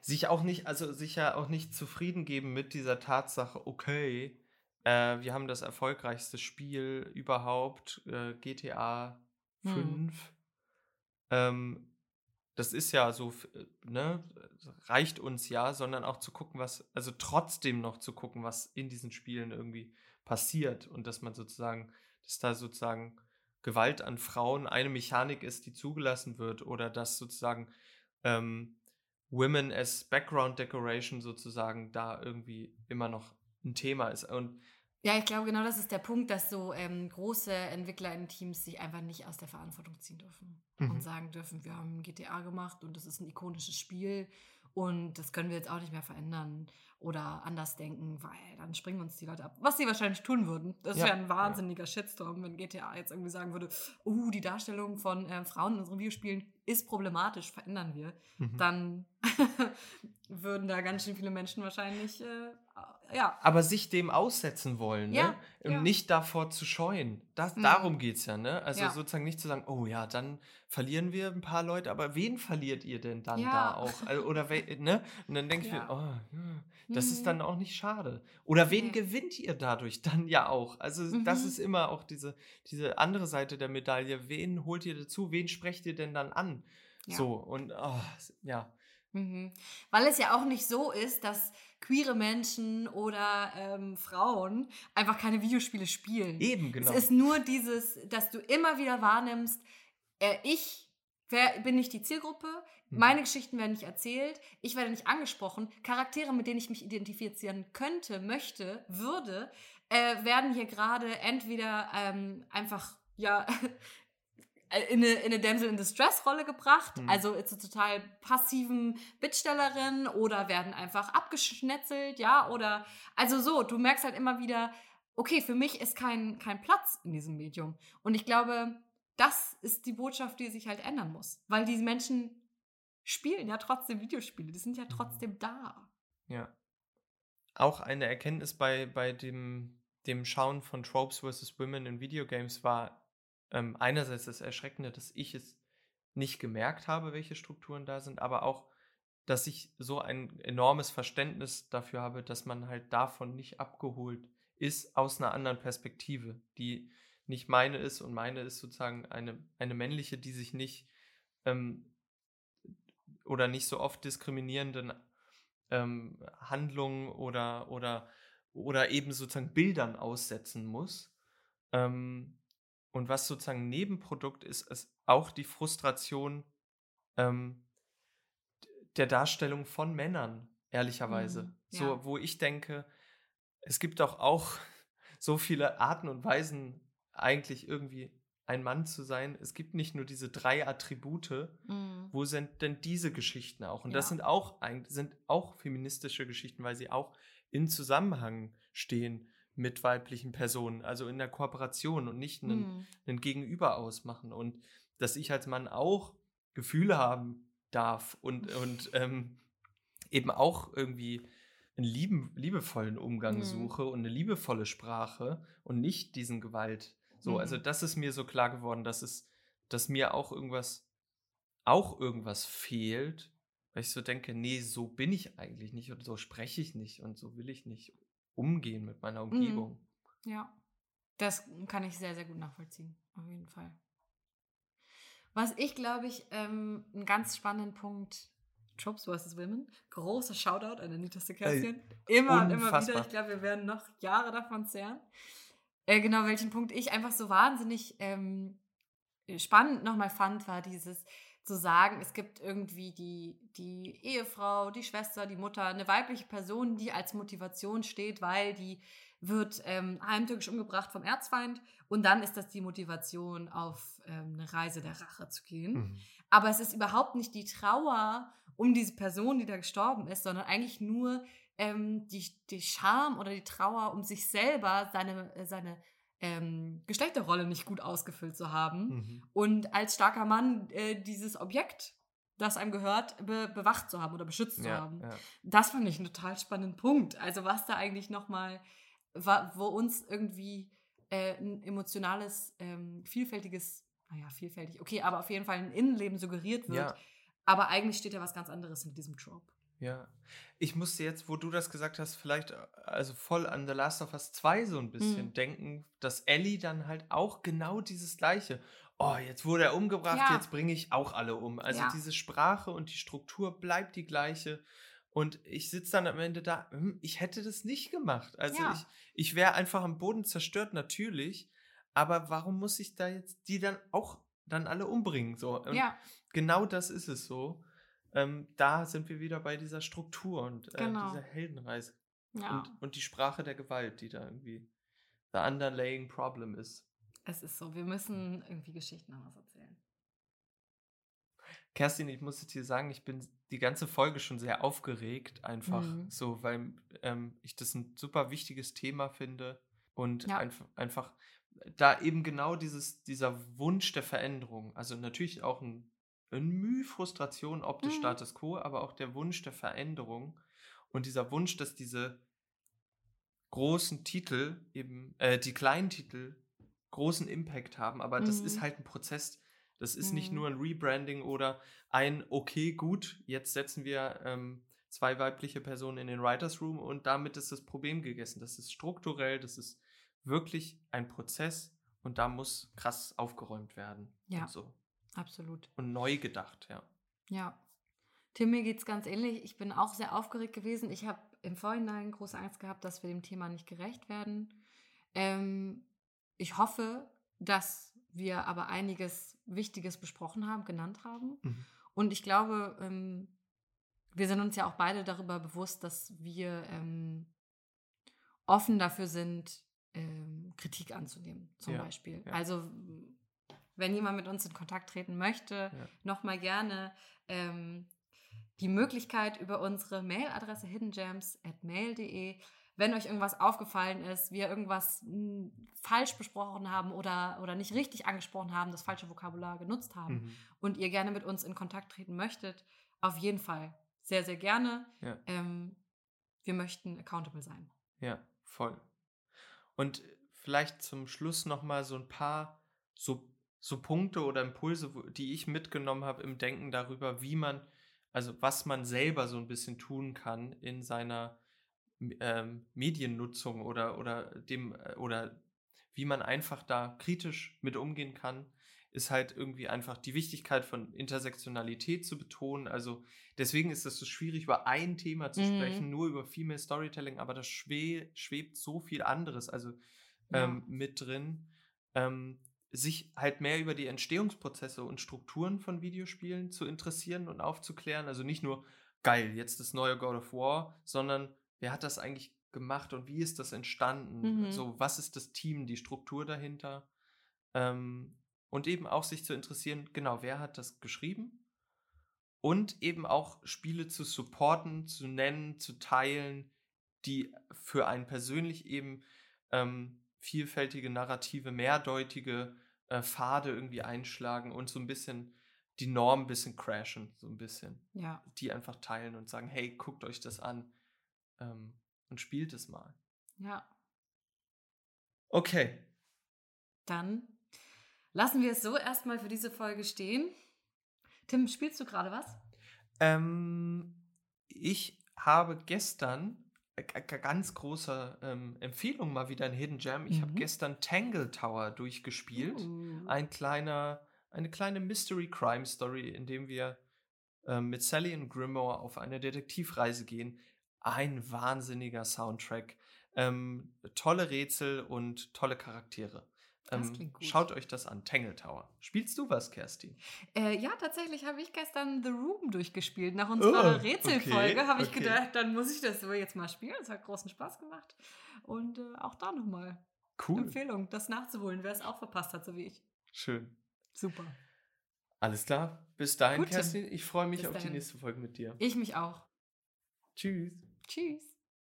sich auch nicht, also sich ja auch nicht zufrieden geben mit dieser Tatsache, okay, äh, wir haben das erfolgreichste Spiel überhaupt, äh, GTA 5. Hm. Ähm, das ist ja so, äh, ne, reicht uns ja, sondern auch zu gucken, was, also trotzdem noch zu gucken, was in diesen Spielen irgendwie passiert und dass man sozusagen, dass da sozusagen Gewalt an Frauen eine Mechanik ist, die zugelassen wird oder dass sozusagen ähm, Women as Background Decoration sozusagen da irgendwie immer noch ein Thema ist. Und ja, ich glaube, genau das ist der Punkt, dass so ähm, große Entwickler in Teams sich einfach nicht aus der Verantwortung ziehen dürfen mhm. und sagen dürfen, wir haben GTA gemacht und das ist ein ikonisches Spiel und das können wir jetzt auch nicht mehr verändern oder anders denken, weil dann springen uns die Leute ab. Was sie wahrscheinlich tun würden. Das ja. wäre ein wahnsinniger Shitstorm, wenn GTA jetzt irgendwie sagen würde, uh, die Darstellung von äh, Frauen in unseren Videospielen ist problematisch, verändern wir. Mhm. Dann würden da ganz schön viele Menschen wahrscheinlich äh, ja. Aber sich dem aussetzen wollen, ja, ne? Ja. Nicht davor zu scheuen. Das, mhm. Darum geht es ja, ne? Also ja. sozusagen nicht zu sagen, oh ja, dann verlieren wir ein paar Leute, aber wen verliert ihr denn dann da auch? Also, oder ne? Und dann denke ich mir, oh, das mhm. ist dann auch nicht schade. Oder wen gewinnt ihr dadurch dann ja auch? Also mhm. das ist immer auch diese, diese andere Seite der Medaille. Wen holt ihr dazu? Wen sprecht ihr denn dann an? So, und oh, ja. Mhm. Weil es ja auch nicht so ist, dass queere Menschen oder ähm, Frauen einfach keine Videospiele spielen. Eben, genau. Es ist nur dieses, dass du immer wieder wahrnimmst, äh, ich wer, bin nicht die Zielgruppe, mhm. meine Geschichten werden nicht erzählt, ich werde nicht angesprochen, Charaktere, mit denen ich mich identifizieren könnte, möchte, würde, äh, werden hier gerade entweder ähm, einfach ja in eine, in eine Damsel in Distress Rolle gebracht, mhm. also zu total passiven Bittstellerin oder werden einfach abgeschnetzelt, ja, oder also so, du merkst halt immer wieder, okay, für mich ist kein, kein Platz in diesem Medium. Und ich glaube, das ist die Botschaft, die sich halt ändern muss, weil diese Menschen spielen ja trotzdem Videospiele, die sind ja mhm. trotzdem da. Ja. Auch eine Erkenntnis bei, bei dem, dem Schauen von Tropes vs. Women in Videogames war, ähm, einerseits das Erschreckende, dass ich es nicht gemerkt habe, welche Strukturen da sind, aber auch, dass ich so ein enormes Verständnis dafür habe, dass man halt davon nicht abgeholt ist aus einer anderen Perspektive, die nicht meine ist und meine ist sozusagen eine, eine männliche, die sich nicht ähm, oder nicht so oft diskriminierenden ähm, Handlungen oder, oder, oder eben sozusagen Bildern aussetzen muss. Ähm, und was sozusagen Nebenprodukt ist, ist auch die Frustration ähm, der Darstellung von Männern, ehrlicherweise. Mhm, ja. So, wo ich denke, es gibt doch auch so viele Arten und Weisen, eigentlich irgendwie ein Mann zu sein. Es gibt nicht nur diese drei Attribute. Mhm. Wo sind denn diese Geschichten auch? Und ja. das sind auch, sind auch feministische Geschichten, weil sie auch in Zusammenhang stehen mit weiblichen Personen, also in der Kooperation und nicht einen, mhm. einen Gegenüber ausmachen. Und dass ich als Mann auch Gefühle haben darf und, und ähm, eben auch irgendwie einen lieben, liebevollen Umgang mhm. suche und eine liebevolle Sprache und nicht diesen Gewalt. So, also mhm. also das ist mir so klar geworden, dass es, dass mir auch irgendwas, auch irgendwas fehlt, weil ich so denke, nee, so bin ich eigentlich nicht und so spreche ich nicht und so will ich nicht umgehen mit meiner mhm. Umgebung. Ja, das kann ich sehr, sehr gut nachvollziehen, auf jeden Fall. Was ich, glaube ich, ähm, einen ganz spannenden Punkt, Tropes vs. Women, großer Shoutout an Anita Sekerstien. Immer und immer wieder. Ich glaube, wir werden noch Jahre davon zehren. Äh, genau, welchen Punkt ich einfach so wahnsinnig ähm, spannend nochmal fand, war dieses, zu sagen, es gibt irgendwie die, die Ehefrau, die Schwester, die Mutter, eine weibliche Person, die als Motivation steht, weil die wird ähm, heimtückisch umgebracht vom Erzfeind und dann ist das die Motivation, auf ähm, eine Reise der Rache zu gehen. Mhm. Aber es ist überhaupt nicht die Trauer um diese Person, die da gestorben ist, sondern eigentlich nur ähm, die, die Scham oder die Trauer um sich selber, seine, seine ähm, Geschlechterrolle nicht gut ausgefüllt zu haben mhm. und als starker Mann äh, dieses Objekt, das einem gehört, be bewacht zu haben oder beschützt ja, zu haben. Ja. Das fand ich einen total spannenden Punkt. Also was da eigentlich nochmal, wo uns irgendwie äh, ein emotionales, ähm, vielfältiges, naja, vielfältig, okay, aber auf jeden Fall ein Innenleben suggeriert wird. Ja. Aber eigentlich steht ja was ganz anderes in diesem Trope. Ja. Ich musste jetzt, wo du das gesagt hast, vielleicht äh, also voll an The Last of Us 2 so ein bisschen mhm. denken, dass Ellie dann halt auch genau dieses gleiche, oh, jetzt wurde er umgebracht, Ja. jetzt bringe ich auch alle um. Also Ja. diese Sprache und die Struktur bleibt die gleiche. Und ich sitze dann am Ende da, hm, ich hätte das nicht gemacht. Also Ja. ich, ich wäre einfach am Boden zerstört, natürlich. Aber warum muss ich da jetzt die dann auch dann alle umbringen? So? Und ja, genau das ist es so. Ähm, da sind wir wieder bei dieser Struktur und äh, Genau. dieser Heldenreise. ja. Und, und die Sprache der Gewalt, die da irgendwie the underlaying problem ist. Es ist so, wir müssen irgendwie Geschichten anders erzählen. Kerstin, ich muss jetzt hier sagen, ich bin die ganze Folge schon sehr aufgeregt, einfach Mhm. so, weil ähm, ich das ein super wichtiges Thema finde und Ja. einf einfach da eben genau dieses, dieser Wunsch der Veränderung, also natürlich auch ein, ein Mühe Frustration ob des Mhm. Status quo, aber auch der Wunsch der Veränderung und dieser Wunsch, dass diese großen Titel eben, äh, die kleinen Titel großen Impact haben, aber das ist Mhm. halt ein Prozess. Das ist nicht Mhm. nur ein Rebranding oder ein, okay, gut, jetzt setzen wir ähm, zwei weibliche Personen in den Writers Room und damit ist das Problem gegessen. Das ist strukturell, das ist wirklich ein Prozess und da muss krass aufgeräumt werden. Ja. Und, so. Absolut. und neu gedacht, ja. Ja. Tim, mir geht es ganz ähnlich. Ich bin auch sehr aufgeregt gewesen. Ich habe im Vorhinein große Angst gehabt, dass wir dem Thema nicht gerecht werden. Ähm, ich hoffe, dass wir aber einiges Wichtiges besprochen haben, genannt haben. Mhm. Und ich glaube, ähm, wir sind uns ja auch beide darüber bewusst, dass wir ähm, offen dafür sind, ähm, Kritik anzunehmen, zum Ja, Beispiel. ja. Also, wenn jemand mit uns in Kontakt treten möchte, Ja. nochmal gerne ähm, die Möglichkeit über unsere Mailadresse hiddengems.mail.de. Wenn euch irgendwas aufgefallen ist, wir irgendwas mh, falsch besprochen haben oder, oder nicht richtig angesprochen haben, das falsche Vokabular genutzt haben Mhm. und ihr gerne mit uns in Kontakt treten möchtet, auf jeden Fall sehr, sehr gerne. Ja. Ähm, wir möchten accountable sein. Ja, voll. Und vielleicht zum Schluss noch mal so ein paar so, so Punkte oder Impulse, die ich mitgenommen habe im Denken darüber, wie man, also was man selber so ein bisschen tun kann in seiner ähm, Mediennutzung oder, oder dem, äh, oder wie man einfach da kritisch mit umgehen kann, ist halt irgendwie einfach die Wichtigkeit von Intersektionalität zu betonen. Also deswegen ist es so schwierig, über ein Thema zu Mhm. sprechen, nur über Female Storytelling, aber da schwe schwebt so viel anderes also Ja. ähm, mit drin. Ähm, sich halt mehr über die Entstehungsprozesse und Strukturen von Videospielen zu interessieren und aufzuklären. Also nicht nur, geil, jetzt das neue God of War, sondern wer hat das eigentlich gemacht und wie ist das entstanden? Mhm. So, was ist das Team, die Struktur dahinter? Ähm, und eben auch sich zu interessieren, genau, wer hat das geschrieben? Und eben auch Spiele zu supporten, zu nennen, zu teilen, die für einen persönlich eben ähm, vielfältige Narrative, mehrdeutige äh, Pfade irgendwie einschlagen und so ein bisschen die Norm ein bisschen crashen, so ein bisschen. Ja, Die einfach teilen und sagen, hey, guckt euch das an ähm, und spielt es mal. ja. Okay, Dann lassen wir es so erstmal für diese Folge stehen. Tim, spielst du gerade was? Ähm, ich habe gestern ganz große ähm, Empfehlung mal wieder in Hidden Gem. Ich habe Mhm. gestern Tangle Tower durchgespielt. Uh. Ein kleiner, eine kleine Mystery Crime Story, in dem wir ähm, mit Sally und Grimoire auf eine Detektivreise gehen. Ein wahnsinniger Soundtrack, ähm, tolle Rätsel und tolle Charaktere. Ähm. Schaut euch das an, Tangle Tower. Spielst du was, Kerstin? Äh, ja, tatsächlich habe ich gestern The Room durchgespielt. Nach unserer Oh, Rätselfolge okay, habe ich okay. gedacht, dann muss ich das jetzt mal spielen. Es hat großen Spaß gemacht. Und äh, auch da nochmal Cool. Empfehlung, das nachzuholen, wer es auch verpasst hat, so wie ich. Schön. Super. Alles klar. Bis dahin, Gut. Kerstin. Ich freue mich Bis auf die dahin. nächste Folge mit dir. Ich mich auch. Tschüss. Tschüss.